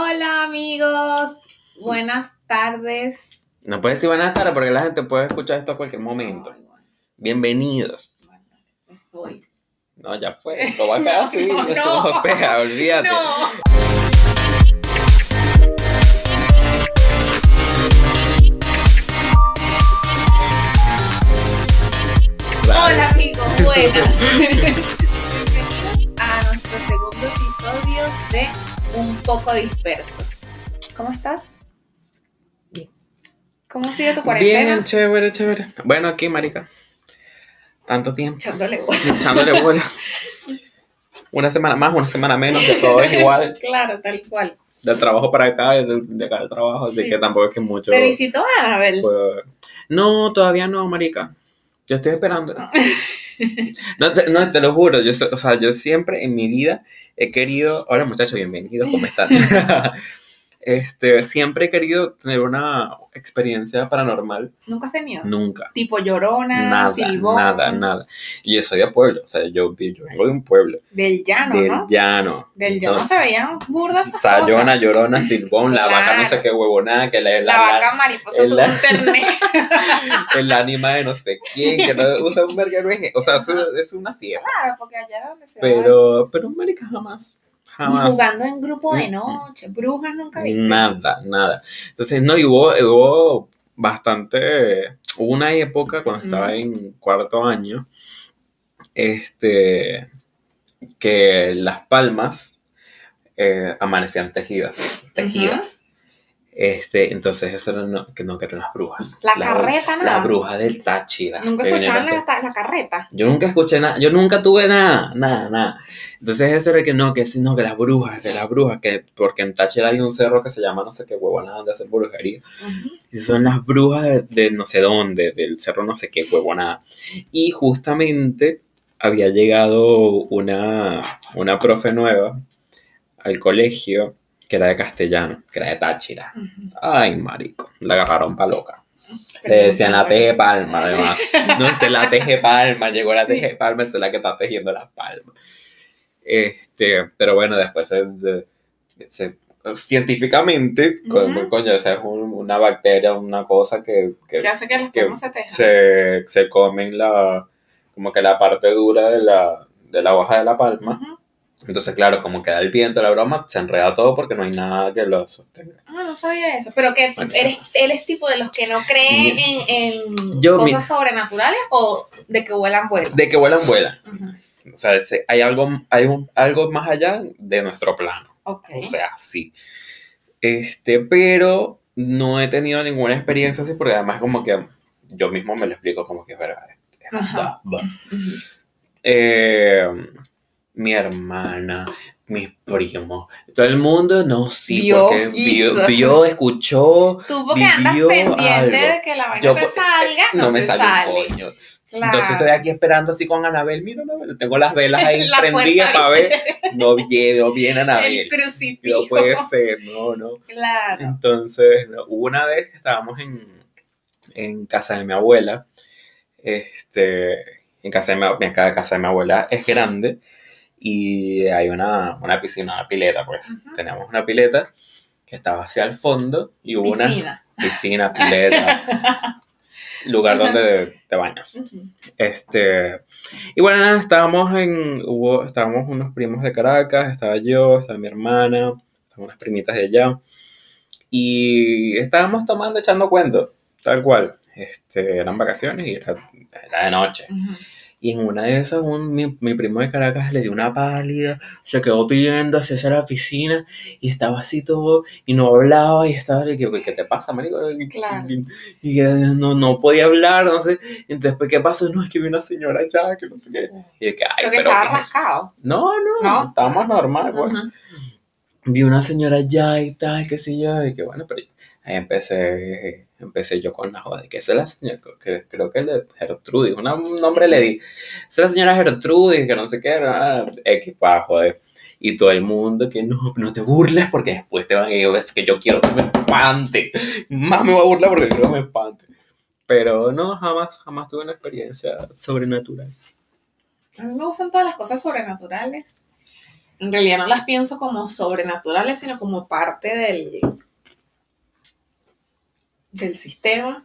Hola amigos, buenas tardes. No puedes decir buenas tardes porque la gente puede escuchar esto a cualquier momento. Bueno, Bienvenidos. bueno, voy. No, ya fue. Esto va a quedar así. No, no. O sea, olvídate. Hola amigos, buenas. Bienvenidos a nuestro segundo episodio de Un poco dispersos. ¿Cómo estás? Bien. ¿Cómo ha sido tu cuarentena? Bien, chévere, chévere. Bueno, aquí, marica. Tanto tiempo. Echándole bola. Echándole bola. Una semana más, una semana menos, que todo es igual. Claro, tal cual. Del trabajo para acá y del- de acá al trabajo, así Sí. que tampoco es que mucho. ¿Te visitó Anabel? puedo- No, todavía no, marica. Yo estoy esperando. No te, no, te lo juro, yo, o sea, yo siempre en mi vida he querido, hola muchachos, bienvenidos, ¿cómo están? este, siempre he querido tener una experiencia paranormal, ¿Nunca has tenido? nunca, Tipo llorona, nada, silbón. nada, nada. Y yo soy de pueblo, o sea, yo, yo vengo de un pueblo, Del llano, del ¿no? llano. Del llano Entonces, se veían burdas Sayona, llorona, silbón, la vaca no sé Claro. qué huevonada, que la, la, La vaca mariposa el- tuvo internet. el ánima de no sé quién, que no usa un verguero, o sea, es, una fiesta. claro, porque allá era donde se. Pero, pero marica, jamás, Y jamás. jugando en grupo de Mm, noche, brujas nunca viste. Nada, nada. Entonces, no, y hubo, hubo bastante, hubo una época cuando estaba en cuarto año, este, que las palmas eh, amanecían tejidas, tejidas. Este, entonces eso era no, que no, que eran las brujas. La Las- carreta, La nada. bruja del Táchira. Nunca escuchaban la, la carreta. yo nunca escuché nada, yo nunca tuve nada, nada, nada. Entonces eso era que no, que no, que las brujas, que las brujas, que porque en Táchira hay un cerro que se llama no sé qué huevonada donde hacen brujería. Y son las brujas de, de no sé dónde, del cerro no sé qué huevonada. Y justamente había llegado una, una profe nueva al colegio que era de castellano, que era de Táchira. Ay, marico, la agarraron pa' loca. Pero Le decían la teje palma, además. No sé, la teje palma, llegó la Sí. teje palma, es la que está tejiendo las palmas. Este, pero bueno, después se, científicamente, coño, o sea, es un- una bacteria, una cosa que, que ¿Qué hace que las que palmas se tejan? se, se comen la, como que la parte dura de la, de la hoja de la palma. Entonces, claro, como queda el viento, la broma, se enreda todo porque no hay nada que lo sostenga. Ah, no sabía eso. Pero que Bueno. eres, eres tipo de los que no creen en, en Yo, cosas mira. sobrenaturales o de que vuelan vuelan. De que vuelan, vuelan. O sea, se- hay algo, hay un, algo más allá de nuestro plano. Ok. O sea, sí. Este, pero no he tenido ninguna experiencia así porque además como que yo mismo me lo explico como que es verdad. es verdad. Eh, mi hermana, mis primos, todo el mundo, no, sí, Vio, porque vio, vio, escuchó, Tú porque andas vivió pendiente algo. de que la vaina Yo te salga, no, no me te sale sale. un coño. Claro. Entonces estoy aquí esperando así con Anabel, mira Anabel, tengo las velas ahí La prendidas para ver, no viene, no viene El Anabel. crucifijo. No puede ser, no, no. Claro. Entonces, una vez que estábamos en, en casa de mi abuela, este, en casa de mi, mi ca- casa de mi abuela es grande y hay una, una piscina, una pileta, pues. Ujú. Tenemos una pileta que estaba hacia el fondo y hubo una Piscina. pileta, lugar donde te bañas. Este, y bueno, nada, estábamos en, hubo, estábamos unos primos de Caracas, estaba yo, estaba mi hermana, estaban unas primitas de allá, y estábamos tomando, echando cuentos, tal cual. Este, eran vacaciones y era, era de noche. Y en una de esas, un- mi, mi primo de Caracas le dio una pálida, se quedó pidiendo hacia la piscina y estaba así todo y no hablaba y estaba, y ¿qué te pasa, marico? Claro. Y, y, eh, no, no podía hablar, no sé. Y después, ¿qué pasó? No, es que vi una señora allá, que no sé qué. Y de que, ay, Creo que pero. estaba rascado. No, no, ¿No? estábamos normal, pues. Ujú. Vi una señora allá y tal, qué sé yo, y que bueno, pero ahí empecé, empecé yo con la joda, que esa es la señora, que, creo que es Gertrudis, un nombre le di, es la señora Gertrudis, que no sé qué, ah, X para joder. Y todo el mundo que no, no te burles porque después te van a decir, es que yo quiero que me espante. Más me voy a burlar porque quiero que me espante. Pero no, jamás, jamás tuve una experiencia sobrenatural. A mí me gustan todas las cosas sobrenaturales. En realidad no las pienso como sobrenaturales, sino como parte del, del sistema.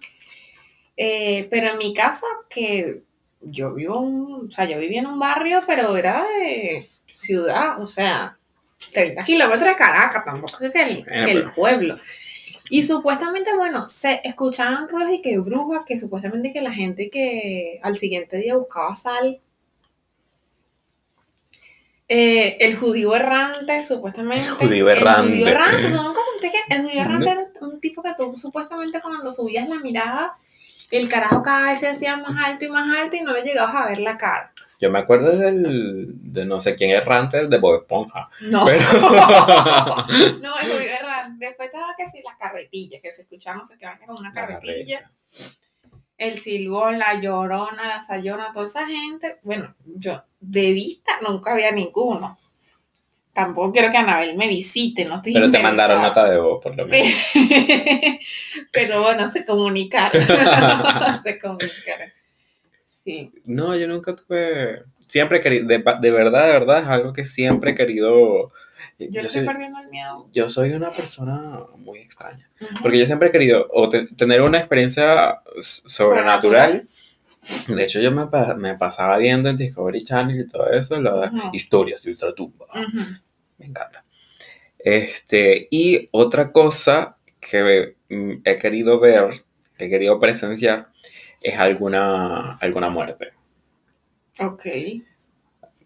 Eh, pero en mi casa, que yo vivo, un, o sea, yo vivía en un barrio, pero era de ciudad, o sea, 30 kilómetros de Caracas, tampoco que el, que el pueblo. Y supuestamente, bueno, se escuchaban ruidos y que brujas, que supuestamente que la gente que al siguiente día buscaba sal. Eh, el judío errante, supuestamente. El judío errante. El judío errante. ¿Tú nunca sentiste que el judío errante era un tipo que tú supuestamente cuando subías la mirada, el carajo cada vez se hacía más alto y más alto y no le llegabas a ver la cara? Yo me acuerdo del, de no sé quién errante, de Bob Esponja. No. Pero- no, el judío errante. Después estaba que sí, las carretillas, que se escuchaba no sé qué vaina con una carretilla. el silbón, la llorona, la sayona, toda esa gente, bueno, yo de vista nunca había ninguno. Tampoco quiero que Anabel me visite, no estoy Pero te mandaron nota de voz, por lo menos. Pero bueno, se comunicaron. se comunicaron. Sí. No, yo nunca tuve. Siempre he querido. De, de verdad, de verdad, es algo que siempre he querido. Yo, Yo, estoy soy, perdiendo el miedo. yo soy una persona muy extraña. Porque yo siempre he querido o te- tener una experiencia sobrenatural. De hecho, yo me, pa- me pasaba viendo en Discovery Channel y todo eso, las Ujú. historias de ultratumba. Ujú. Me encanta. Este, y otra cosa que mm, he querido ver, he querido presenciar, es alguna, alguna muerte. Ok.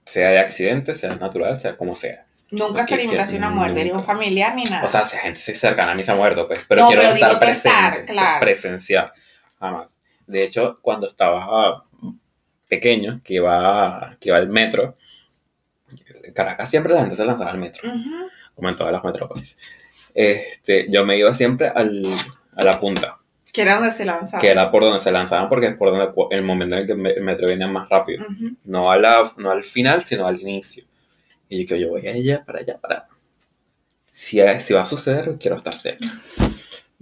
Sea de accidente, sea natural, sea como sea. Nunca experimentaste una muerte, ni un familiar ni nada. O sea, si gente se cercana a mí se ha muerto, pues, pero No, quiero pero estar pensar, presente, claro. presenciar, jamás. De hecho, cuando estaba pequeño, que iba, que iba al metro, en Caracas siempre la gente se lanzaba al metro, como en todas las metrópolis. Este, yo me iba siempre al, a la punta, Que era donde se lanzaba. que era por donde se lanzaban, porque es por donde el momento en el que el metro venía más rápido. No, a la, no al final, sino al inicio. Y yo que yo voy a ella para allá, para... Si, si va a suceder, quiero estar cerca.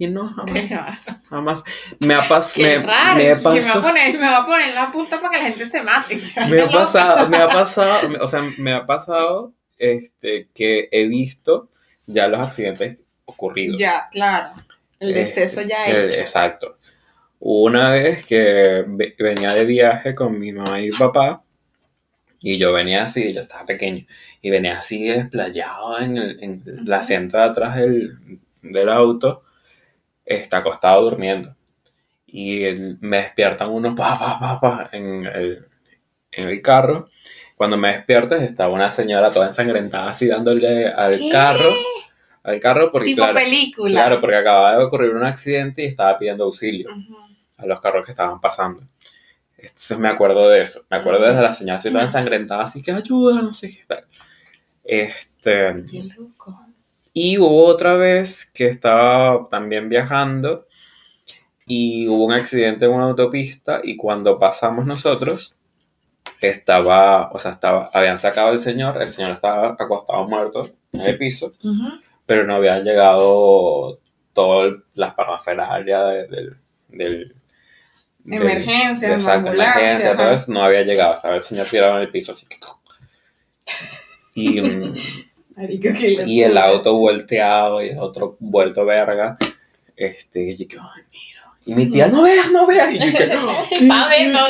Y no, jamás, jamás. Me ha, pas, Qué me, raro. me me, va a pasado... poner, me va a poner en la punta para que la gente se mate. Me ha pasado, me ha pasado, o sea, me ha pasado este, que he visto ya los accidentes ocurridos. Ya, claro. El Este, deceso ya el- hecho. Exacto. Hubo Una vez que ve- venía de viaje con mi mamá y mi papá, y yo venía así, yo estaba pequeño, y venía así desplayado en, el, en la Ujú. asiento de atrás del, del auto, está acostado durmiendo. Y el- me despiertan unos pa, pa, pa, pa, en el, en el carro. Cuando me despierto estaba una señora toda ensangrentada así dándole al ¿Qué? carro, al carro porque tipo claro, película. Claro, porque acababa de ocurrir un accidente y estaba pidiendo auxilio Ujú. a los carros que estaban pasando. Entonces me acuerdo de eso. Me acuerdo de la señora así toda ensangrentada, así que ayuda, no sé qué tal. Este, Qué loco. Y hubo otra vez que estaba también viajando y hubo un accidente en una autopista y cuando pasamos nosotros estaba, o sea, estaba, habían sacado al señor, el señor estaba acostado muerto en el piso pero no habían llegado todas las parafernalias de- del, del, del- Emergencia, exacto, ambulancia, emergencia, todo eso, no había llegado, estaba el señor tirado en el piso así. Y, mm, Marico, y el auto volteado y el otro vuelto verga. Este, y yo, ay, mira. Y mi tía, no veas, no veas. Y yo, que, ¿qué, Pa' ver, pa'.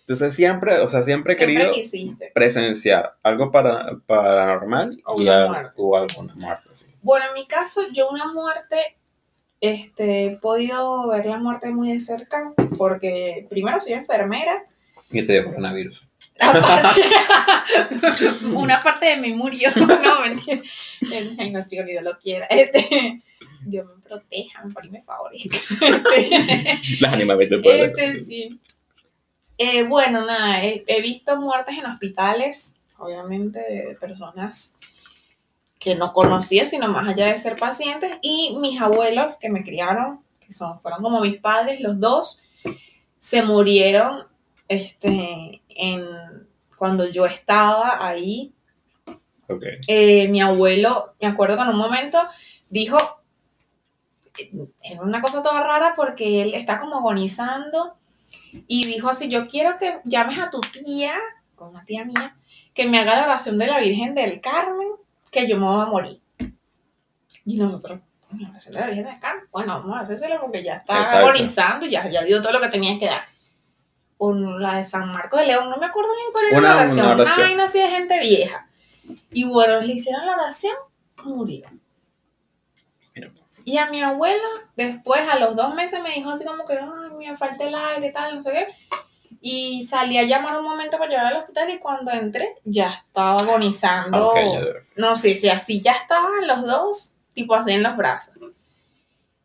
Entonces siempre, o sea, siempre he querido quisiste. presenciar algo para, paranormal O y una muerte. o alguna muerte. sí. Bueno, en mi caso, yo una muerte, este, he podido ver la muerte muy de cerca, porque primero soy enfermera, Y te dio coronavirus. una parte de mí murió, no, mentira, Ay, no, tío, ni Dios lo quiera, este, Dios me proteja, me pone me favorezca, Este, Las animales del pueblo. Este sí. Eh, bueno, nada, he, he visto muertes en hospitales, obviamente, de personas que no conocía, sino más allá de ser pacientes, y mis abuelos que me criaron, que son, fueron como mis padres, los dos, se murieron este, en, cuando yo estaba ahí. Eh, mi abuelo, me acuerdo que en un momento dijo, era una cosa toda rara porque él está como agonizando y dijo así, yo quiero que llames a tu tía, con una tía mía, que me haga la oración de la Virgen del Carmen, que yo me voy a morir. Y nosotros, la oración de la Virgen del Carmen, bueno, vamos a hacérsela porque ya está Exacto. agonizando, ya, ya dio todo lo que tenía que dar. O la de San Marcos de León, no me acuerdo bien cuál era Una- la una oración, una, oración. vaina así de gente vieja. Y bueno, le hicieron la oración, murió. Mira. Y a mi abuela, después, a los dos meses, me dijo así como que, ay, me falta el aire tal, no sé qué. Y salí a llamar un momento para llevar al hospital y cuando entré, ya estaba agonizando. Ya. No sé si así ya estaban los dos, tipo así en los brazos.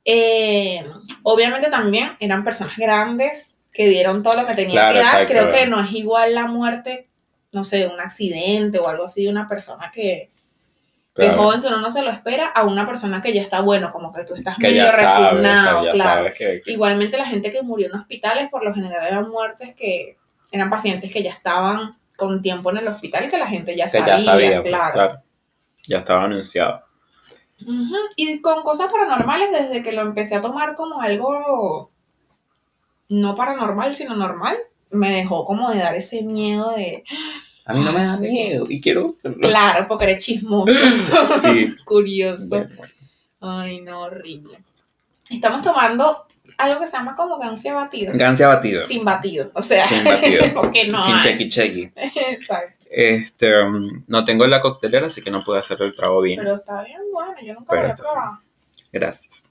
Eh, obviamente también eran personas grandes que dieron todo lo que tenían Claro, que dar. Creo que no es igual la muerte, no sé, de un accidente o algo así de una persona que, que es Claro. joven que uno no se lo espera a una persona que ya está bueno, como que tú estás Que medio sabes, resignado, claro. que, Igualmente la gente que murió en hospitales por lo general eran muertes que eran pacientes que ya estaban con tiempo en el hospital y que la gente ya sabía, ya sabía, pues, claro. claro. Ya estaba anunciado. Ujú, Y con cosas paranormales desde que lo empecé a tomar como algo no paranormal, sino normal, me dejó como de dar ese miedo de, A mí no me da Sí. miedo y quiero. claro, porque eres chismoso, Sí. curioso. Bueno, bueno. Ay, no, horrible. Estamos tomando algo que se llama como gancia batido. Gancia batido. Sin batido, o sea, Sin batido. porque no Sin chequi chequi. Exacto. Este, um, no tengo la coctelera, así que no puedo hacer el trago bien. Pero está bien, bueno, yo nunca Pero lo sí. probado. Gracias.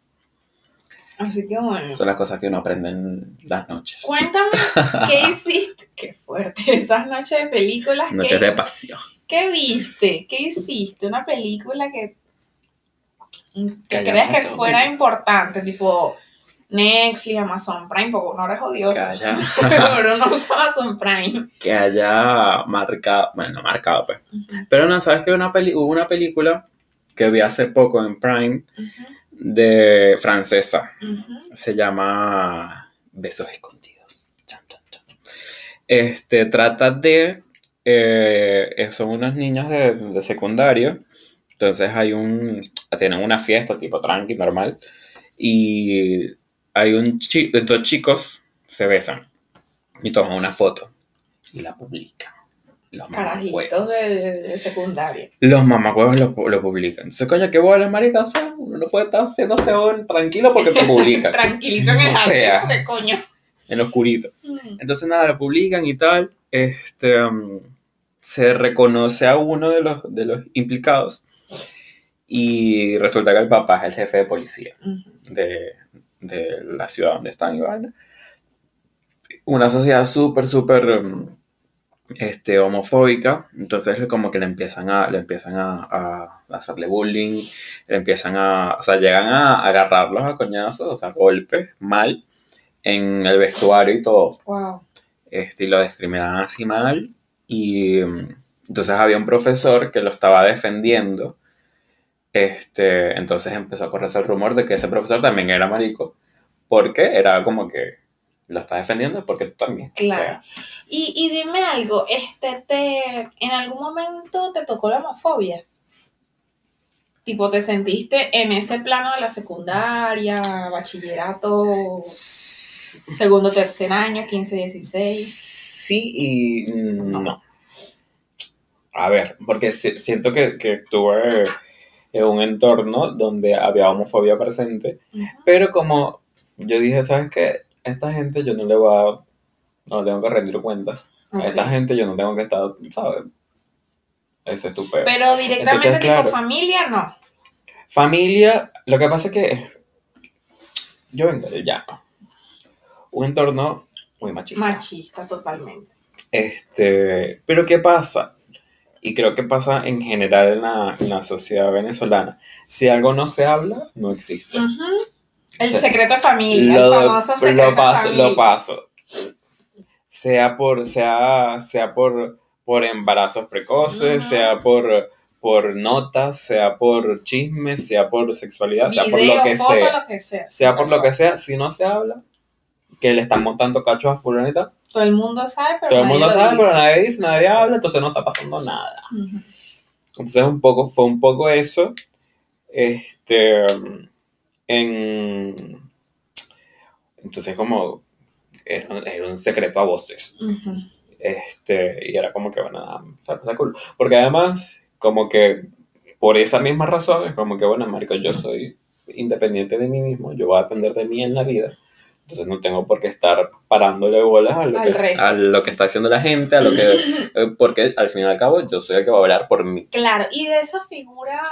Así que bueno. Son las cosas que uno aprende en las noches. Cuéntame, ¿qué hiciste? Qué fuerte, esas noches de películas. Noches ¿qué, de pasión. ¿Qué viste? ¿Qué hiciste? Una película que, que hayamos que fuera importante, tipo Netflix, Amazon Prime, porque uno es Que odioso. haya, Pero no usa Amazon Prime. que haya marcado, bueno, no marcado, pues. Pero no, ¿sabes que una peli hubo una película que vi hace poco en Prime de francesa? Se llama Besos Escondidos. Este trata de. eh, son unos niños de, de secundario. Entonces hay un. Tienen una fiesta tipo tranqui, normal. Y hay un chi- dos chicos se besan. Y toman una foto. Y la publican. Los. Carajitos de, secundaria. Los mamacuevos lo, lo publican. Entonces, coño, qué bola, marica. O sea, uno no puede estar haciéndose un tranquilo porque te publican. Tranquilito en el sea. jardín, de coño. en lo oscurito. Mm. Entonces, nada, lo publican y tal. Este, um, se reconoce a uno de los, de los implicados. Y resulta que el papá es el jefe de policía de, de la ciudad donde están y. Una sociedad súper, súper um, este, homofóbica. Entonces, como que le empiezan a, le empiezan a, a hacerle bullying. Le empiezan a. O sea, llegan a agarrarlos a coñazos, o sea, golpes, mal, en el vestuario y todo Wow. este, y lo discriminaban así mal. Y mm, entonces había un profesor que lo estaba defendiendo. Este, entonces empezó a correrse el rumor de que ese profesor también era marico. Porque era como que lo está defendiendo porque tú también. Claro. O sea, Y, y dime algo, este, te, ¿en algún momento te tocó la homofobia? Tipo, ¿te sentiste en ese plano de la secundaria, bachillerato, segundo, tercer año, 15, 16? sí y no. A ver, porque si- siento que, que estuve en un entorno donde había homofobia presente. Pero como yo dije, ¿sabes qué? Esta gente yo no le voy a... No le tengo que rendir cuentas. A esta gente yo no tengo que estar, ¿sabes? Ese es tu peor. Pero directamente Entonces, tipo claro. familia, no. Familia, lo que pasa es que yo vengo de llano. Un entorno muy machista. Machista totalmente. Este, pero ¿qué pasa? Y creo que pasa en general en la, en la sociedad venezolana. Si algo no se habla, no existe. El secreto de familia, el famoso secreto lo paso, familia. lo paso. Sea por, sea, sea por, por embarazos precoces, sea por, por notas, sea por chismes, sea por sexualidad, sea por lo que foto, sea. lo que sea. Sea por lo que sea, si no se habla, que le están montando cachos a fulanita, Todo el mundo sabe, pero todo el mundo sabe, dice. pero nadie dice, nadie habla, entonces no está pasando nada. Entonces un poco, fue un poco eso. Este en entonces como era, era un secreto a voces. Ujú. Este, y era como que, bueno, sea, está cool. Porque además, como que por esa misma razón, es como que, bueno, marico, yo soy independiente de mí mismo, yo voy a depender de mí en la vida. Entonces no tengo por qué estar parándole bolas a lo, Al que, a lo que está haciendo la gente, a lo que... eh, porque al fin y al cabo yo soy el que va a hablar por mí. Claro, y de esa figura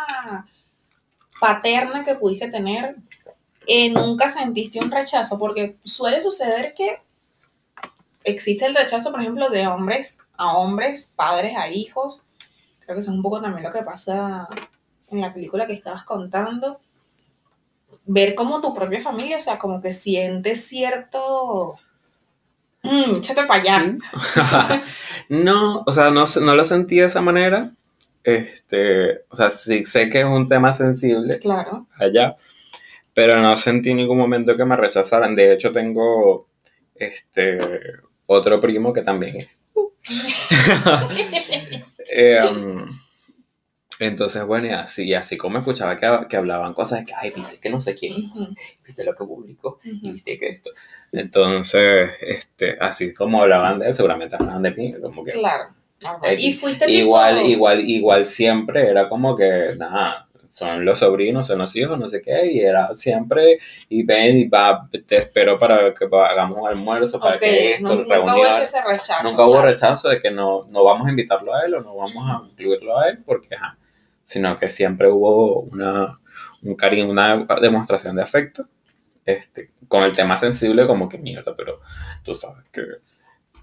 paterna que pudiste tener, eh, nunca sentiste un rechazo, porque suele suceder que existe el rechazo, por ejemplo, de hombres a hombres, padres a hijos. Creo que eso es un poco también lo que pasa en la película que estabas contando. Ver como tu propia familia, o sea, como que sientes cierto... Mmm, échate para allá. no, o sea, no, no lo sentí de esa manera. Este, o sea, sí sé que es un tema sensible Claro. allá, pero no sentí en ningún momento que me rechazaran. De hecho, tengo este otro primo que también es. Eh, um, entonces, bueno, y así, y así como escuchaba que, que hablaban cosas de que, ay, viste que no sé quién, Ujú, viste lo que publicó, y viste que esto. Entonces, este, así como hablaban de él, seguramente hablaban de mí, como que Claro. X. Y fuiste tipo- igual, igual, igual siempre era como que, nada, son los sobrinos, son los hijos, no sé qué, y era siempre, y ven y va, te espero para que hagamos un almuerzo, para que esto, no- nunca hubo ese rechazo. Nunca hubo rechazo de que no, no vamos a invitarlo a él o no vamos a incluirlo a él, porque, ajá, sino que siempre hubo una, un cariño, una demostración de afecto, este, con el tema sensible como que mierda, pero tú sabes que...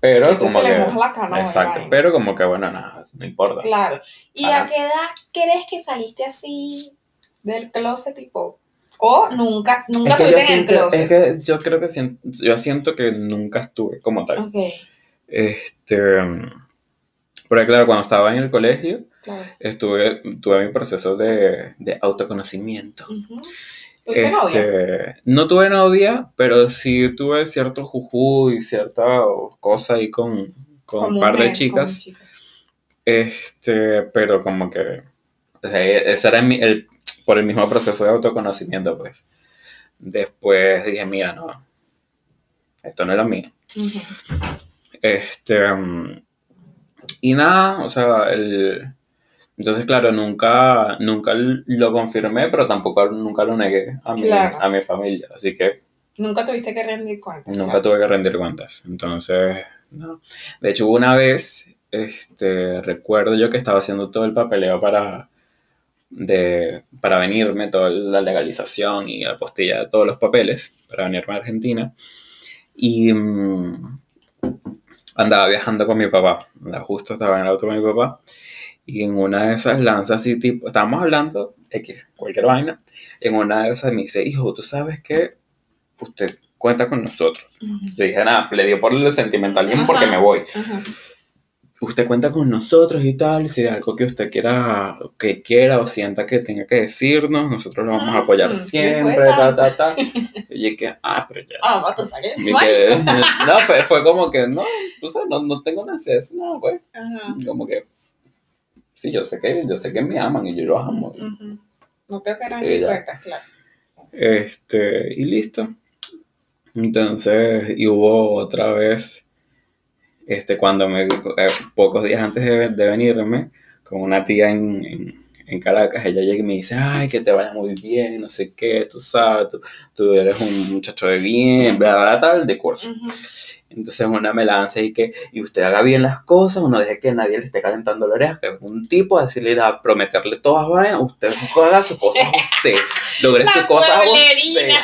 Pero como se le que... moja la canoa, exacto, pero como que bueno, nada, no importa. Claro. ¿Y Ajá. a qué edad crees que saliste así del closet, tipo? O nunca, nunca Es que, estuviste en el closet. es que yo creo que siento, yo siento que nunca estuve como tal. Ok, Este, pero claro, cuando estaba en el colegio, claro. estuve, tuve mi proceso de, de autoconocimiento. Ujú. ¿Tuviste novia? No tuve novia, pero sí tuve cierto juju y cierta cosa ahí con, con un par de chicas. Este, pero como que, o sea, ese era mi- el, por el mismo proceso de autoconocimiento, pues. Después dije, mira, no, esto no lo mío. Este, mm, y nada, o sea, el, entonces, claro, nunca, nunca lo confirmé, pero tampoco nunca lo negué a mi, Claro. a mi familia, así que Nunca tuviste que rendir cuentas. nunca tuve que rendir cuentas. Entonces, no. De hecho, una vez, este, recuerdo yo que estaba haciendo todo el papeleo para, de, para venirme, toda la legalización y la postilla de todos los papeles para venirme a Argentina. Y mm, andaba viajando con mi papá. Justo estaba en el auto con mi papá. Y en una de esas lanzas así, tipo, estábamos hablando, X, cualquier vaina. En una de esas me dice, hijo, ¿tú sabes que usted cuenta con nosotros? Ujú. Le dije, nada, le dio por el sentimentalismo porque Ajá. me voy. Ajá. Usted cuenta con nosotros y tal, si hay algo que usted quiera, que quiera o sienta que tenga que decirnos, nosotros lo vamos a apoyar siempre, ta, ta, ta. Y yo que, ah, pero ya. Ah, va, tú sabes. Y que- no, fue, fue como que, no, tú sabes, no, no tengo necesidad, no, güey. Ajá. Como que, sí, yo sé que, yo sé que me aman y yo los amo. Ujú. No tengo que ya. cuentas, claro. Este, y listo. Entonces, y hubo otra vez, este, cuando me, eh, pocos días antes de, de venirme, con una tía en, en, en Caracas, ella llega y me dice, ay, que te vaya muy bien, no sé qué, tú sabes, tú, tú eres un muchacho de bien, bla, bla, bla, tal, de curso. Entonces una me lanza y que, y usted haga bien las cosas, no deje que nadie le esté calentando la oreja, que es un tipo a decirle, a prometerle todas vainas, usted haga sus cosas usted, logre sus cosas usted.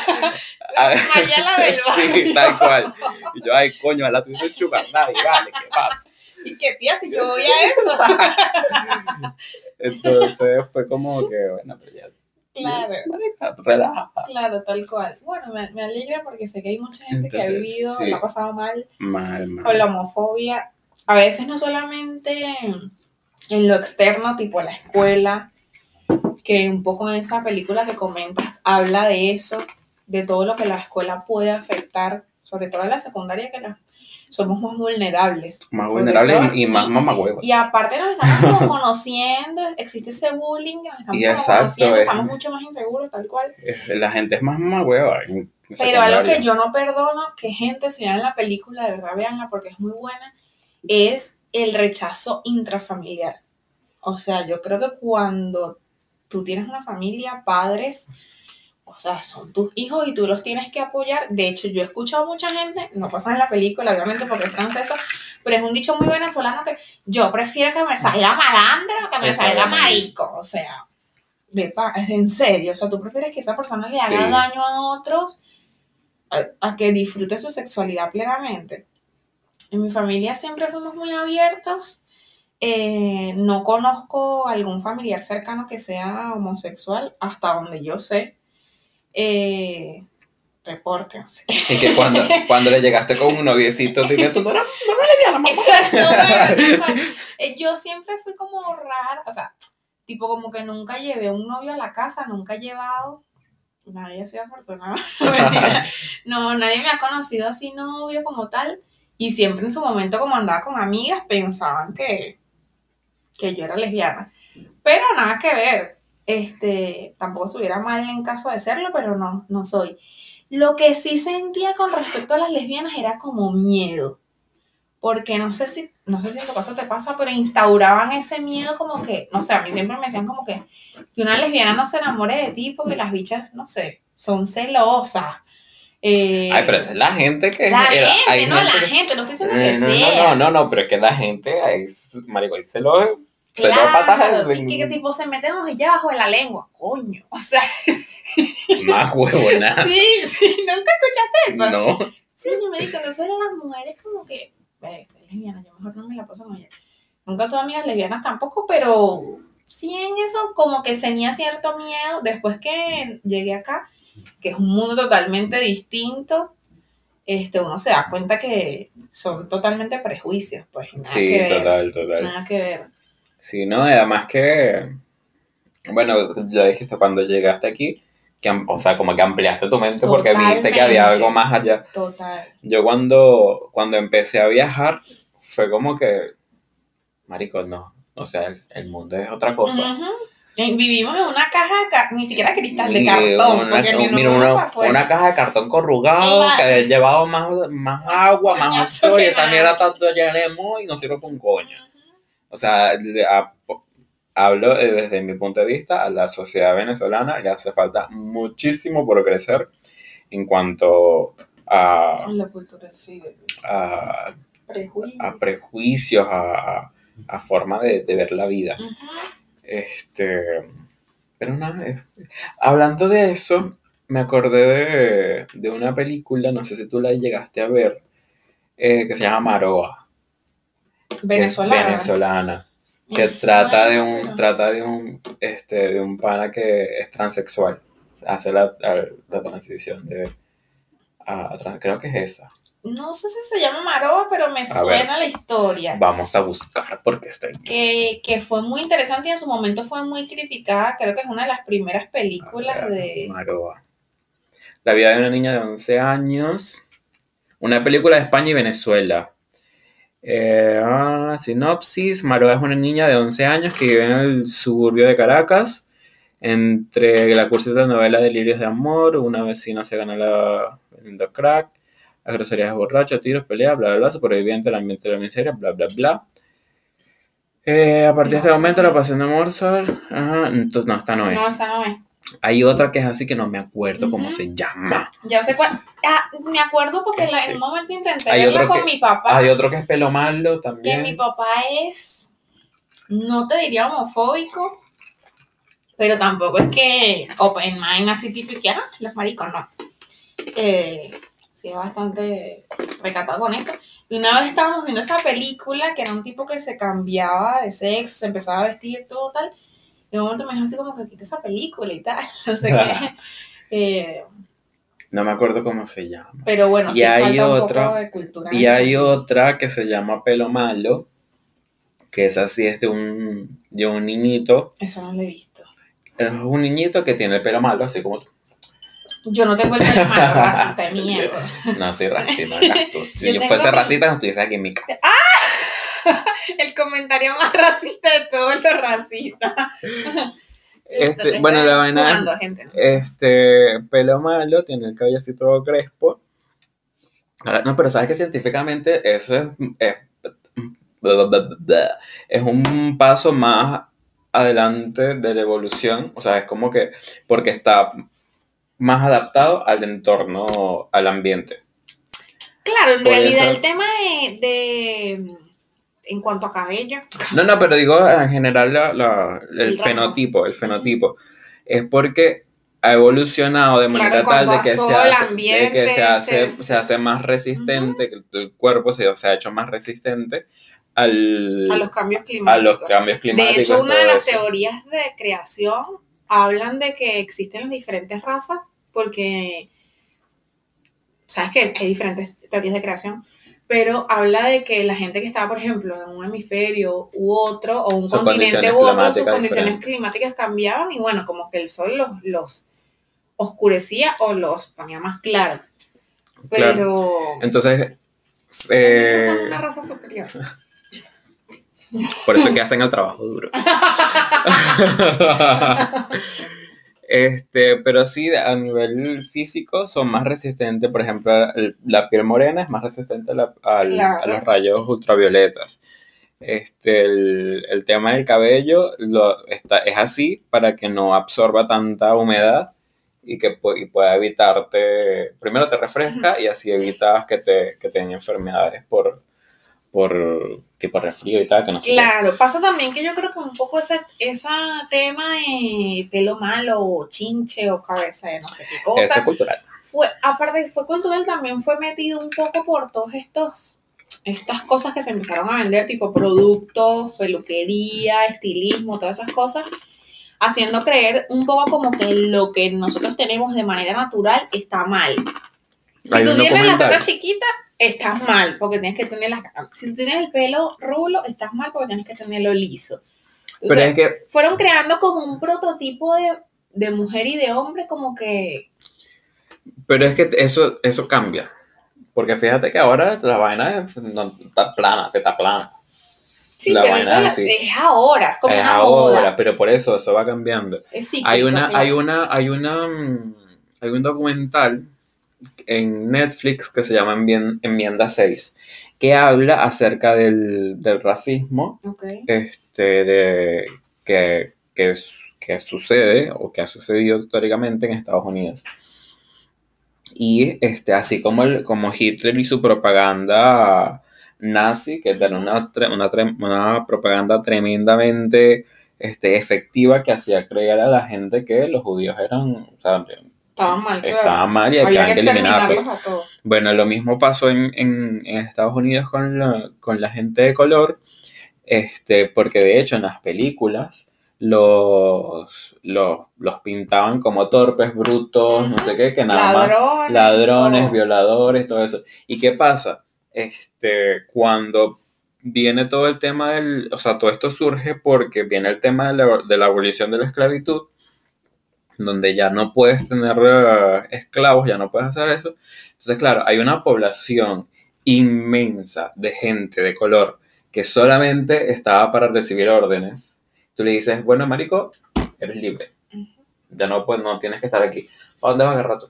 La del Sí, tal cual. Y yo, ay, coño, a la tuya no chupa nadie, vale, ¿qué pasa? ¿Y qué tía si yo voy a eso? Entonces fue como que, bueno, pero ya. Claro. Relaja. Claro, tal cual. Bueno, me, me alegra porque sé que hay mucha gente que ha vivido, sí. lo ha pasado mal Mal, mal. con la homofobia. A veces no solamente en lo externo, tipo la escuela, que un poco en esa película que comentas habla de eso, de todo lo que la escuela puede afectar, sobre todo en la secundaria, que la- somos más vulnerables. Más Sobre vulnerable todo- y, más mamagüevo. Y aparte nos estamos como conociendo, existe ese bullying, nos estamos exacto, conociendo, es- estamos mucho más inseguros, tal cual. La gente es más mamagüeva. Pero algo que yo no perdono, que gente, si vean la película, de verdad veanla porque es muy buena, es el rechazo intrafamiliar. O sea, yo creo que cuando tú tienes una familia, padres, o sea, son tus hijos y tú los tienes que apoyar. De hecho, yo he escuchado a mucha gente, no pasa en la película, obviamente, porque es francesa, pero es un dicho muy venezolano que yo prefiero que me salga malandro que me salga marico. O sea, de pa- en serio, o sea, tú prefieres que esa persona le haga Sí. daño a otros a, a que disfrute su sexualidad plenamente. En mi familia siempre fuimos muy abiertos. Eh, no conozco algún familiar cercano que sea homosexual, hasta donde yo sé. Eh, repórtense. Y que cuando, cuando le llegaste con un noviecito, te tú no eras no eras lesbiana, mamá. Exacto. Yo siempre fui como rara, o sea, tipo como que nunca llevé un novio a la casa, nunca he llevado. Nadie ha sido afortunado. No. No, nadie me ha conocido así novio como tal. Y siempre en su momento, como andaba con amigas, pensaban que, que yo era lesbiana. Pero nada que ver. Este, tampoco estuviera mal en caso de serlo, pero no, no soy. Lo que sí sentía con respecto a las lesbianas era como miedo. Porque no sé si, no sé si en tu caso te pasa, pero instauraban ese miedo como que, no sé, a mí siempre me decían como que, que una lesbiana no se enamore de ti porque las bichas, no sé, son celosas. Eh, Ay, pero esa es la gente que la era- gente, hay no, la que- gente, no estoy diciendo Eh, que no, sea. no, no, no, pero es que la gente, ahí, marico, ahí se Claro, y que tipo se meten hojilla bajo de la lengua, coño. O sea, más huevona. sí, sí, nunca escuchaste eso. No. Sí, yo me dijo, entonces eran las mujeres como que, "Ve, estoy lesbiana, yo mejor no me la paso con ella. Nunca tuve amigas lesbianas tampoco, pero sí en eso como que tenía cierto miedo después que llegué acá, que es un mundo totalmente distinto. Este, uno se da cuenta que son totalmente prejuicios, pues nada Sí, que ver. total, total. Nada que ver. Sí, no, además que, bueno, ya dijiste cuando llegaste aquí, que, o sea, como que ampliaste tu mente porque viste que había algo más allá. Total. Yo cuando, cuando empecé a viajar, fue como que, marico, no, o sea, el, el mundo es otra cosa. Y Vivimos en una caja, ni siquiera cristal, de cartón, una, porque ni una- caja de cartón corrugado que había llevado más, más agua, más oxígeno, y esa mierda tanto llenemos y no sirve para un coño. O sea, a- hablo eh, desde mi punto de vista, a la sociedad venezolana le hace falta muchísimo por crecer en cuanto a, La cultura, sí, a, prejuicios. a prejuicios, a, forma de, de ver la vida. Este, pero nada, hablando de eso, me acordé de, de una película, no sé si tú la llegaste a ver, eh, que se llama Maroa. Venezolana. venezolana. Que trata de un, pero- trata de un, este, de un pana que es transexual. Hace la, la- la transición de a, creo que es esa. No sé si se llama Maroa, pero me suena la historia. Vamos a buscar porque está aquí. Que, que fue muy interesante y en su momento fue muy criticada. Creo que es una de las primeras películas de. Maroa. La vida de una niña de 11 años. Una película de España y Venezuela. Eh, ah, sinopsis. Maroa es una niña de 11 años que vive en el suburbio de Caracas. Entre la cursita novela Delirios de Amor, una vecina se gana la vendiendo crack, las groserías de borracho, tiros, peleas, bla, bla, bla, superviviente, el ambiente de la miseria, bla, bla, bla. Eh, a partir de este momento, la pasión de Mozart. Ajá, entonces, no, esta no es. No, esa no es. Hay otra que es así que no me acuerdo cómo se llama. Ya sé cuál. Ah, me acuerdo porque la- en un momento intenté Hay verla con que- mi papá. Hay otro que es pelo malo que también. mi papá es, no te diría homofóbico, pero tampoco es que open mind así tipo que ah, los maricos, no. Eh, sí, es bastante recatado con eso. Y una vez estábamos viendo esa película que era un tipo que se cambiaba de sexo, se empezaba a vestir todo tal. Un momento me dijo así como que quita esa película y tal, no sé qué. Eh, No me acuerdo cómo se llama. pero bueno, Y sí hay falta un otra- poco de cultura. en Y hay otra que se llama Pelo Malo, que es así, es de un, de un niñito. Eso no lo he visto. Es un niñito que tiene el pelo malo, así como tú. Yo no tengo el pelo malo racista de mierda. No soy racista, no tú. Si Yo yo, fuese mi- racista, no estuviese aquí en mi casa. El comentario más racista de todos los racistas. Este, bueno, la vaina-. Este, pelo malo, tiene el cabello así todo crespo. Ahora, no, pero sabes que científicamente eso es, es es un paso más adelante de la evolución, o sea, es como que porque está más adaptado al entorno, al ambiente. Claro, en realidad el tema de, de- en cuanto a cabello, No, no, pero digo en general la- la- el, fenotipo, el fenotipo. Es porque ha evolucionado de manera tal de que, se hace, de ambiente, que se, hace, se- se hace más resistente, que el, cuerpo se, se ha hecho más resistente al, a los cambios a climáticos. los cambios De hecho, una de las eso. teorías de creación hablan de que existen las diferentes razas porque, ¿sabes qué? Hay diferentes teorías de creación, pero habla de que la gente que estaba, por ejemplo, en un hemisferio u otro, o un Sus continente u otro, sus condiciones diferentes. climáticas cambiaban y bueno, como que el sol los, los oscurecía o los ponía más. Claro. Pero Entonces, eh, son una raza superior. por eso es que hacen el trabajo duro. Este, pero sí, a nivel físico son más resistentes, por ejemplo, el- la piel morena es más resistente a, la- al- Claro. a los rayos ultravioletas. Este, el, el tema del cabello lo, está, es así para que no absorba tanta humedad y que y pueda evitarte, primero te refresca y así evitas que te, que te den enfermedades por, por tipo resfrío y tal, que no sé qué. Claro, pasa también que yo creo que un poco ese, ese tema de pelo malo o chinche o cabeza de no sé qué Eso es cosa, cultural. fue, aparte que fue cultural, también fue metido un poco por todos estos, estas cosas que se empezaron a vender, tipo productos, peluquería, estilismo, todas esas cosas, haciendo creer un poco como que lo que nosotros tenemos de manera natural está mal. Si Hay tú tienes la teta chiquita, estás mal, porque tienes que tener las... Si tienes el pelo rulo, estás mal porque tienes que tenerlo liso. Pero es que fueron creando como un prototipo de, de mujer y de hombre, como que... Pero es que eso, eso cambia. Porque fíjate que ahora la vaina no, está plana, está plana. Sí, La pero vaina eso es así. es ahora, es como es una ahora, moda. pero por eso eso va cambiando. Es cíclico, Hay una, claro. hay una, hay una, mm, hay un documental en Netflix que se llama Enmien- Enmienda 6, que habla acerca del, del racismo este, de, que, que, que sucede o que ha sucedido históricamente en Estados Unidos. Y este, así como, el, como Hitler y su propaganda nazi, que era una, tre- una, una propaganda tremendamente este, efectiva que hacía creer a la gente que los judíos eran, o sea, Estaban mal, claro. estaban mal y Había que que eliminarlos. a todos. Bueno, lo mismo pasó en, en- en Estados Unidos con la, con la gente de color, este, porque de hecho en las películas los, los, los pintaban como torpes, brutos, no sé qué, que nada más Ladrones. ladrones, todo. violadores, todo eso. ¿Y qué pasa? Este, cuando viene todo el tema del, o sea, todo esto surge porque viene el tema de la, de la abolición de la esclavitud, donde ya no puedes tener eh, esclavos, ya no puedes hacer eso. Entonces, claro, hay una población inmensa de gente de color que solamente estaba para recibir órdenes. Tú le dices, bueno, marico, eres libre. Ya no, pues, no tienes que estar aquí. ¿Para dónde vas a agarrar tú?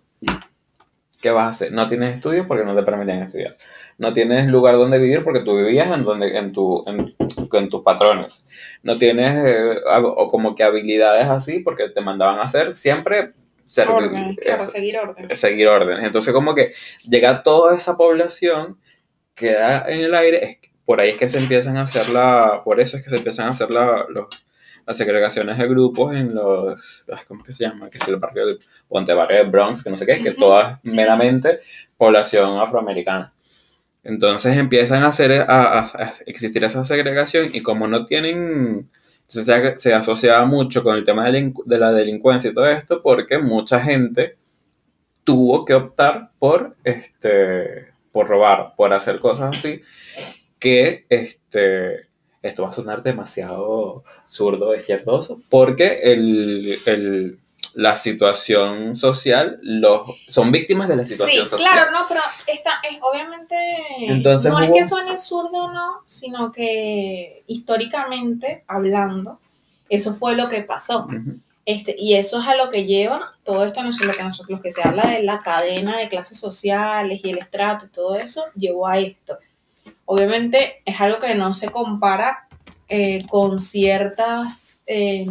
¿Qué vas a hacer? No tienes estudios porque no te permiten estudiar. No tienes lugar donde vivir porque tú vivías en, donde, en, tu, en, con tus patrones. No tienes eh, o como que habilidades así porque te mandaban a hacer siempre Órdenes, claro, seguir órdenes. seguir órdenes. Entonces como que llega toda esa población queda en el aire. es por ahí es que se empiezan a hacer la... Por eso es que se empiezan a hacer la, los- las segregaciones de grupos en los... ¿Cómo que se llama? Que es el barrio del... Ponte barrio del Bronx, que no sé qué, que Ujú, toda es sí. meramente población afroamericana. Entonces empiezan a, hacer, a, existir esa segregación y como no tienen, se, asociaba mucho con el tema de, de la delincuencia y todo esto porque mucha gente tuvo que optar por, este, por robar, por hacer cosas así, que este, esto va a sonar demasiado zurdo, izquierdoso, porque el, el- la situación social, los, son víctimas de la Sí, situación social. claro, no, pero esta es obviamente. Entonces no es que suene zurdo o no, sino que históricamente hablando, eso fue lo que pasó. Este, y eso es a lo que lleva todo esto, no sé, lo que nosotros, lo que se habla de la cadena de clases sociales y el estrato y todo eso, llevó a esto. Obviamente es algo que no se compara eh, con ciertas eh,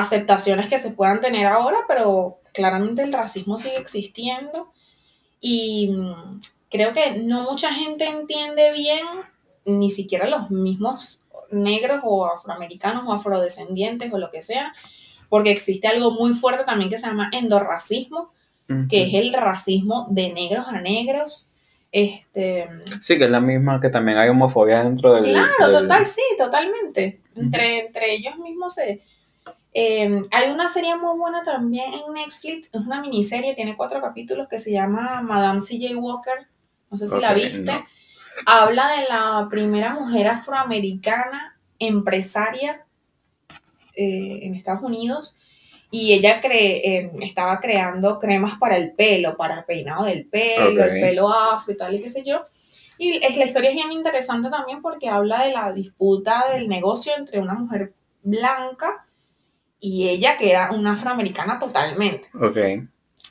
aceptaciones que se puedan tener ahora, pero claramente el racismo sigue existiendo y mm, creo que no mucha gente entiende bien, ni siquiera los mismos negros o afroamericanos o afrodescendientes o lo que sea, porque existe algo muy fuerte también que se llama endorracismo, que es el racismo de negros a negros. Este, Sí, que es la misma que también hay homofobia dentro del... claro, del- total, sí, totalmente. Entre, entre ellos mismos se... eh, hay una serie muy buena también en Netflix, es una miniserie, tiene cuatro capítulos que se llama Madame C.J. Walker, no sé si la viste. no. Habla de la primera mujer afroamericana empresaria eh, en Estados Unidos y ella cre- eh, estaba creando cremas para el pelo, para el peinado del pelo, el pelo afro y tal y qué sé yo. Y es, la historia es bien interesante también porque habla de la disputa del negocio entre una mujer blanca y ella que era una afroamericana totalmente. Ok.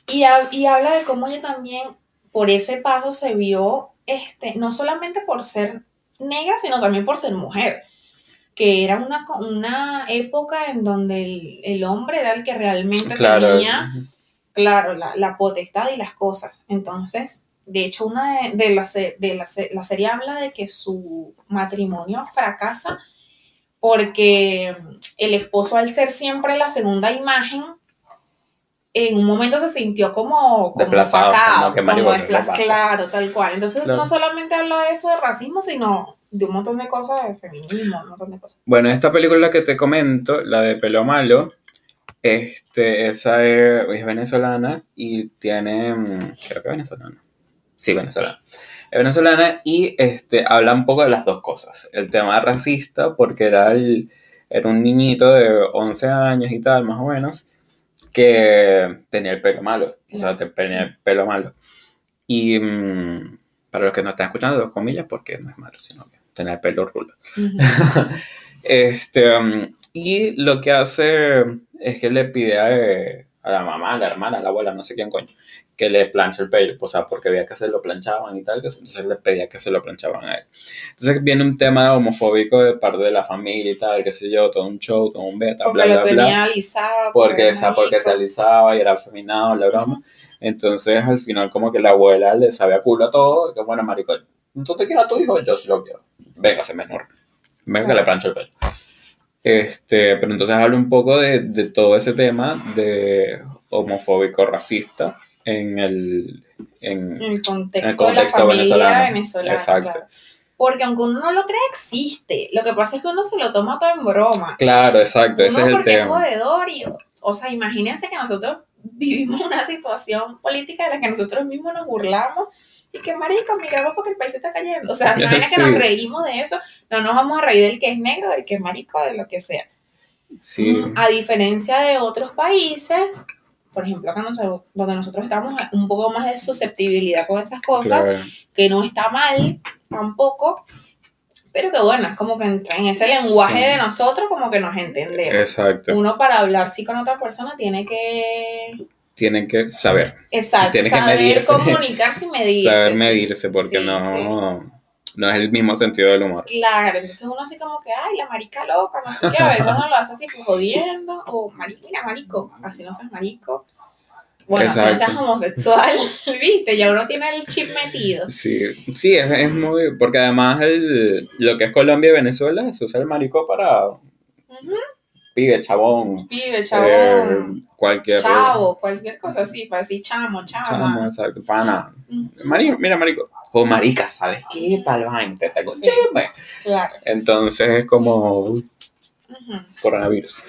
Y, ha- y habla de cómo ella también por ese paso se vio, este, no solamente por ser negra, sino también por ser mujer, que era una, una época en donde el, el hombre era el que realmente Claro. tenía, claro, la, la potestad y las cosas. Entonces, de hecho, una de, de la, de la, la serie habla de que su matrimonio fracasa porque el esposo, al ser siempre la segunda imagen, en un momento se sintió como, como Desplazado, opacado, como que, como claro, tal cual. Entonces, no solamente habla de eso de racismo, sino de un montón de cosas, de feminismo, un montón de cosas. Bueno, esta película que te comento, la de Pelo Malo, este, esa es, es venezolana y tiene, mm, creo que venezolana. Sí, venezolana. Es venezolana y este, habla un poco de las dos cosas. El tema racista, porque era, el, era un niñito de 11 años y tal, más o menos, que tenía el pelo malo. O sea, te- tenía el pelo malo. Y mm, para los que no están escuchando, dos comillas, porque no es malo, sino que tenía el pelo rulo. Este, um, y lo que hace es que le pide a, a la mamá, a la hermana, a la abuela, no sé quién coño, que le planche el pelo, o sea, porque veía que se lo planchaban y tal, entonces le pedía que se lo planchaban a él. Entonces viene un tema homofóbico de parte de la familia y tal, qué sé yo, todo un show, todo un beta, Porque bla, lo bla, tenía bla. alisado. Porque, era esa, porque se alisaba y era afeminado, la broma. Entonces al final como que la abuela le sabe a culo a todo, que bueno, marico, ¿tú te quieres a tu hijo? Yo sí lo quiero. Venga, se menor. Venga, que le plancho el pelo. Este, pero entonces habla un poco de, de todo ese tema de homofóbico racista en el en, En el contexto, En el de la familia venezolana. Exacto. claro. Porque aunque uno no lo crea, existe. Lo que pasa es que uno se lo toma todo en broma. claro, exacto, ese es el porque es tema. jodedor y, o sea, imagínense que nosotros vivimos una situación política de la que nosotros mismos nos burlamos y que marico, miramos porque el país está cayendo. O sea, no es que nos reímos de eso, no nos vamos a reír del que es negro, del que es marico, de lo que sea. Sí, A diferencia de otros países, por ejemplo, acá nosotros, donde nosotros estamos un poco más de susceptibilidad con esas cosas, claro. que no está mal tampoco, pero que bueno, es como que en, en ese lenguaje Sí. de nosotros como que nos entendemos. Exacto. Uno para hablar sí con otra persona tiene que, Tienen que saber, exacto, Tiene que saber medirse. comunicarse y medirse. saber medirse porque Sí, no, no es el mismo sentido del humor. Claro, entonces uno así como que, ay, la marica loca, no sé qué, a veces uno lo hace tipo jodiendo, o marico, mira, marico, así no seas marico. Bueno, no seas homosexual, viste, ya uno tiene el chip metido. Sí, sí, es, es muy. Porque además el, lo que es Colombia y Venezuela se usa el marico para Ujú. Pibe, chabón, Pibe, chabón, eh, cualquier. chavo, cualquier cosa así, para decir chamo, chama. Chamo, exacto, pana. Marico, mira, marico. O marica, ¿sabes qué? Palvain, te está con Sí. chisme. Claro. Entonces es como coronavirus.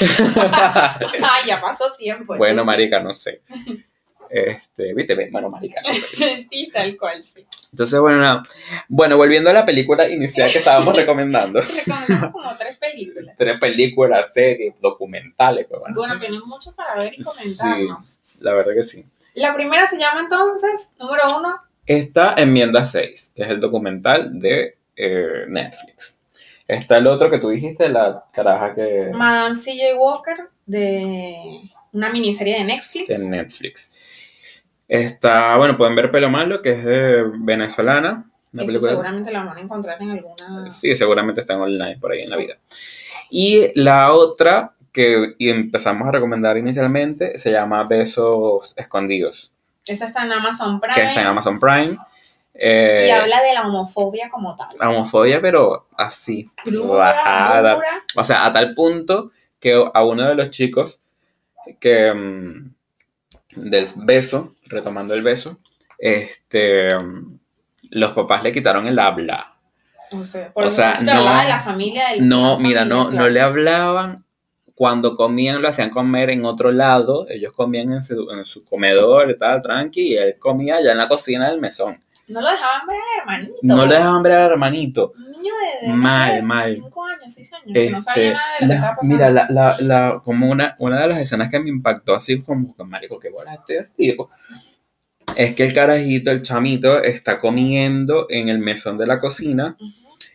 Ay, ya pasó tiempo. bueno, marica, no sé. Este, viste, bueno, marica, no sé. Sí, tal cual, sí. Entonces, bueno, nada. Bueno, volviendo a la película inicial que estábamos recomendando. Recomendamos como tres películas. Tres películas, series, documentales, pues bueno. Bueno, tienen mucho para ver y comentarnos. La verdad que sí. La primera se llama entonces, número uno, Está Enmienda 6, que es el documental de eh, Netflix. Está el otro que tú dijiste, la caraja que Madame C.J. Walker, de una miniserie de Netflix. de Netflix. Está, bueno, pueden ver Pelo Malo, que es de venezolana. Una Eso seguramente la van a encontrar en alguna. Sí, seguramente están online por ahí en la vida. Y la otra que empezamos a recomendar inicialmente se llama Besos Escondidos, Esa está en Amazon Prime. que está en Amazon Prime. Eh, Y habla de la homofobia como tal. la homofobia, pero así, Cruda. O sea, a tal punto que a uno de los chicos que mm, del beso, retomando el beso, este mm, los papás le quitaron el habla. O sea, por O sea, no- hablaba de la familia. del- No, mira, familia, no, no le hablaban. Cuando comían, lo hacían comer en otro lado. Ellos comían en su, en su comedor y tal, tranqui. Y él comía allá en la cocina del mesón. No lo dejaban ver al hermanito. No le dejaban ver al hermanito. Un niño de, de Mal, no sé, mal. 5 años, 6 años, que no Este, sabía nada de lo que la- estaba pasando. mira, la, la, la- como una, una de las escenas que me impactó así como que marico, qué bola este tipo. Es que el carajito, el chamito, está comiendo en el mesón de la cocina Ujú.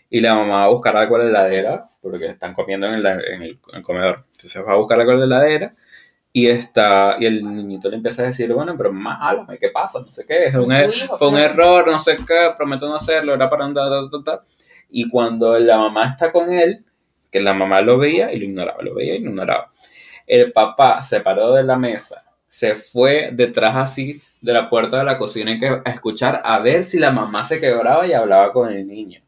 y la mamá va a buscar algo en la heladera, porque están comiendo en, la- en el, en el comedor. Entonces va a buscar algo en la heladera y está y el niñito le empieza a decir, bueno, pero mamá, háblame, ¿qué pasa? No sé qué, es un, er- fue un claro. error, no sé qué, prometo no hacerlo, era para andar, ta, ta, ta. Y cuando la mamá está con él, que la mamá lo veía y lo ignoraba, lo veía y lo ignoraba. El papá se paró de la mesa, se fue detrás así de la puerta de la cocina a escuchar a ver si la mamá se quebraba y hablaba con el niño.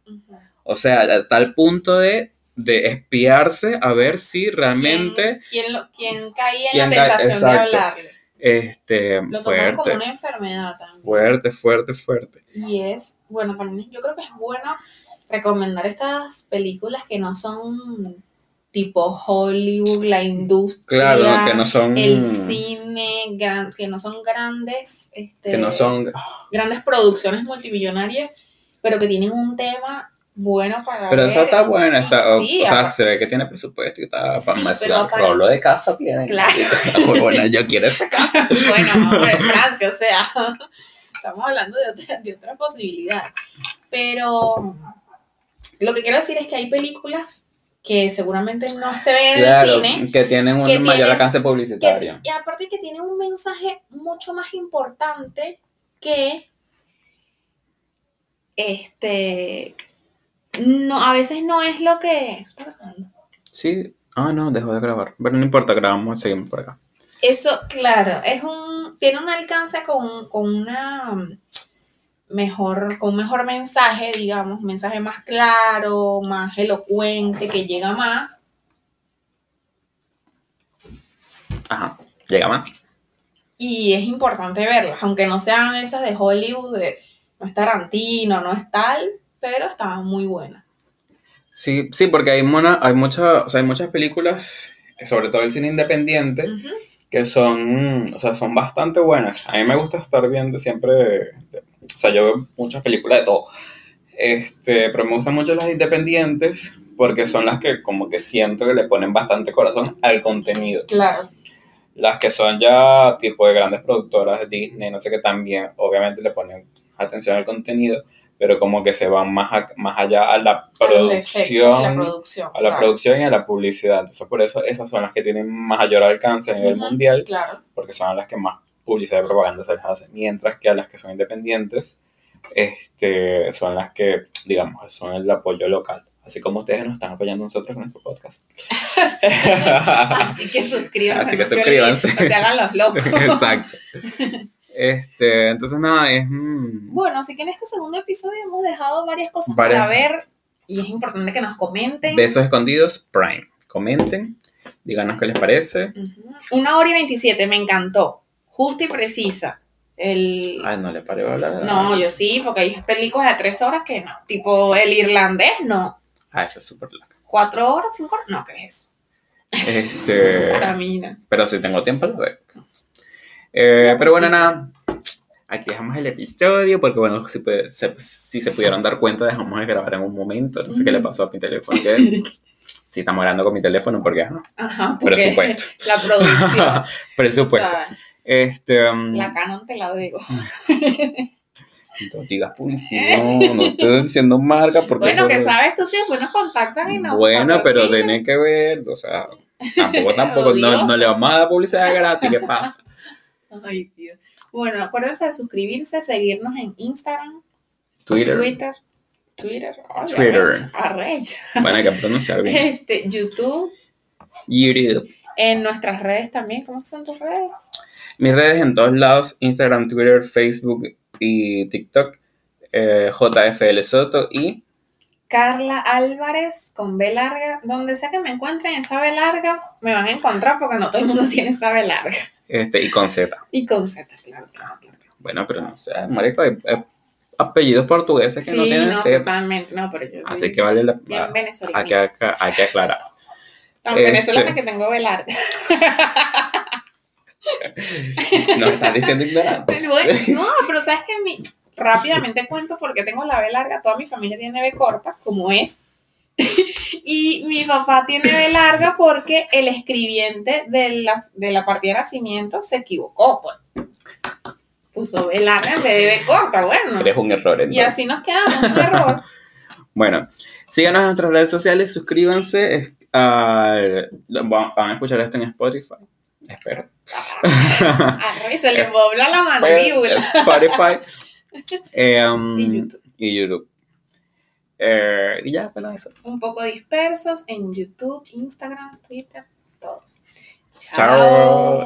O sea, a tal punto de, de espiarse a ver si realmente ¿Quién, quién lo- quién caía ¿Quién en la tentación de hablarle? este Lo toman como fuerte, una enfermedad también. fuerte, fuerte, fuerte. Y es, bueno, también yo creo que es bueno recomendar estas películas que no son tipo Hollywood, la industria, Claro, no, que no son el cine, gran- que no son grandes, este, que no son grandes producciones multimillonarias, pero que tienen un tema bueno para pero ver. esa está buena, está, o- Sí, o sea, se ve que tiene presupuesto y está para Sí, pero aparte- rolo de casa tiene. Claro. Muy buena, yo quiero esa casa. bueno, hombre, Francia, o sea, estamos hablando de otra, de otra posibilidad. Pero lo que quiero decir es que hay películas que seguramente no se ven Claro, en el cine. que tienen un que mayor tienen- alcance que- publicitario. y aparte que tienen un mensaje mucho más importante que este no a veces no es lo que Sí, ah, no, dejó de grabar. Pero no importa, grabamos, seguimos por acá. Eso, claro, es un, tiene un alcance con, con una mejor, con un mejor mensaje, digamos, mensaje más claro, más elocuente, que llega más. Ajá, llega más. Y es importante verlas, aunque no sean esas de Hollywood, de, no es Tarantino, no es tal, pero estaban muy buenas. Sí, sí, porque hay, mona, hay, mucha, o sea, hay muchas películas, sobre todo el cine independiente. Que son, o sea, son bastante buenas. A mí me gusta estar viendo siempre, o sea, yo veo muchas películas de todo, este, pero me gustan mucho las independientes porque son las que como que siento que le ponen bastante corazón al contenido. Claro. Las que son ya tipo de grandes productoras de Disney, no sé qué, también obviamente le ponen atención al contenido, pero como que se van más, a- más allá a la producción la producción. a la claro. producción y a la publicidad. Entonces, por eso esas son las que tienen mayor alcance a nivel Ujú, mundial, Claro. porque son las que más publicidad y propaganda se les hace. Mientras que a las que son independientes, este, son las que, digamos, son el apoyo local. Así como ustedes nos están apoyando nosotros con nuestro podcast. Así que suscríbanse. Así que no se suscríbanse. olviden, no se hagan los locos. Exacto. Este, entonces, nada, es. mm, Bueno, así que en este segundo episodio hemos dejado varias cosas Varias- para ver y es importante que nos comenten. Besos escondidos, Prime. Comenten, díganos qué les parece. Una hora y veintisiete, me encantó. Justa y precisa. El... Ay, no le paré a hablar. No, yo sí, porque hay películas de tres horas que no. Tipo el irlandés, no. Ah, eso es súper largo. Cuatro horas, cinco horas, no, ¿qué es eso? Este. Para mí, no. Pero si tengo tiempo, lo veo. Eh, pero bueno, nada. Aquí dejamos el episodio porque, bueno, si, se, si se pudieron dar cuenta, dejamos de grabar en un momento. No sé qué le pasó a mi teléfono. Que, si estamos grabando con mi teléfono, porque ajá, Ajá, porque Presupuesto. la producción. presupuesto. o sea, Este. um, la Canon te la digo. No digas publicidad, no estoy diciendo marca porque. Bueno, que sabes tú si después nos contactan y nos Bueno, pero tiene que ver, o sea, tampoco, tampoco, no, no le vamos a dar publicidad gratis, ¿qué pasa? Ay, Dios. Bueno, acuérdense de suscribirse, seguirnos en Instagram, Twitter. Twitter. Twitter. Twitter. arrecha. Bueno, hay que pronunciar bien. Este, YouTube. YouTube. En nuestras redes también. ¿Cómo son tus redes? Mis redes en todos lados, Instagram, Twitter, Facebook y TikTok, eh, JFL Soto y Carla Álvarez con B larga. Donde sea que me encuentren esa B larga, me van a encontrar porque no todo el mundo tiene esa B larga. este y con Z. Y con Z, claro, claro, claro. Bueno, pero no sé, marico, hay, hay apellidos portugueses que Sí, no tienen no, Z. totalmente. No, pero yo. Así que vale la Bien hay que, hay que aclarar. Tan este- venezolana que tengo B larga. Nos están diciendo ignorantes. Bueno, no, pero sabes que mi, rápidamente cuento porque tengo la B larga, toda mi familia tiene B corta, como es. y mi papá tiene B larga porque el escribiente de la, de la partida de nacimiento se equivocó, pues. Puso B larga en vez de B corta, bueno. Eres un error Y entonces. así nos quedamos, un error. Bueno, síganos en nuestras redes sociales, suscríbanse. al- van a escuchar esto en Spotify. Espero. Arre, se le dobla la mandíbula. Spotify. Eh, um, Y YouTube. Y YouTube. Eh, y ya, bueno, eso. Un poco dispersos en YouTube, Instagram, Twitter, todos. Chao.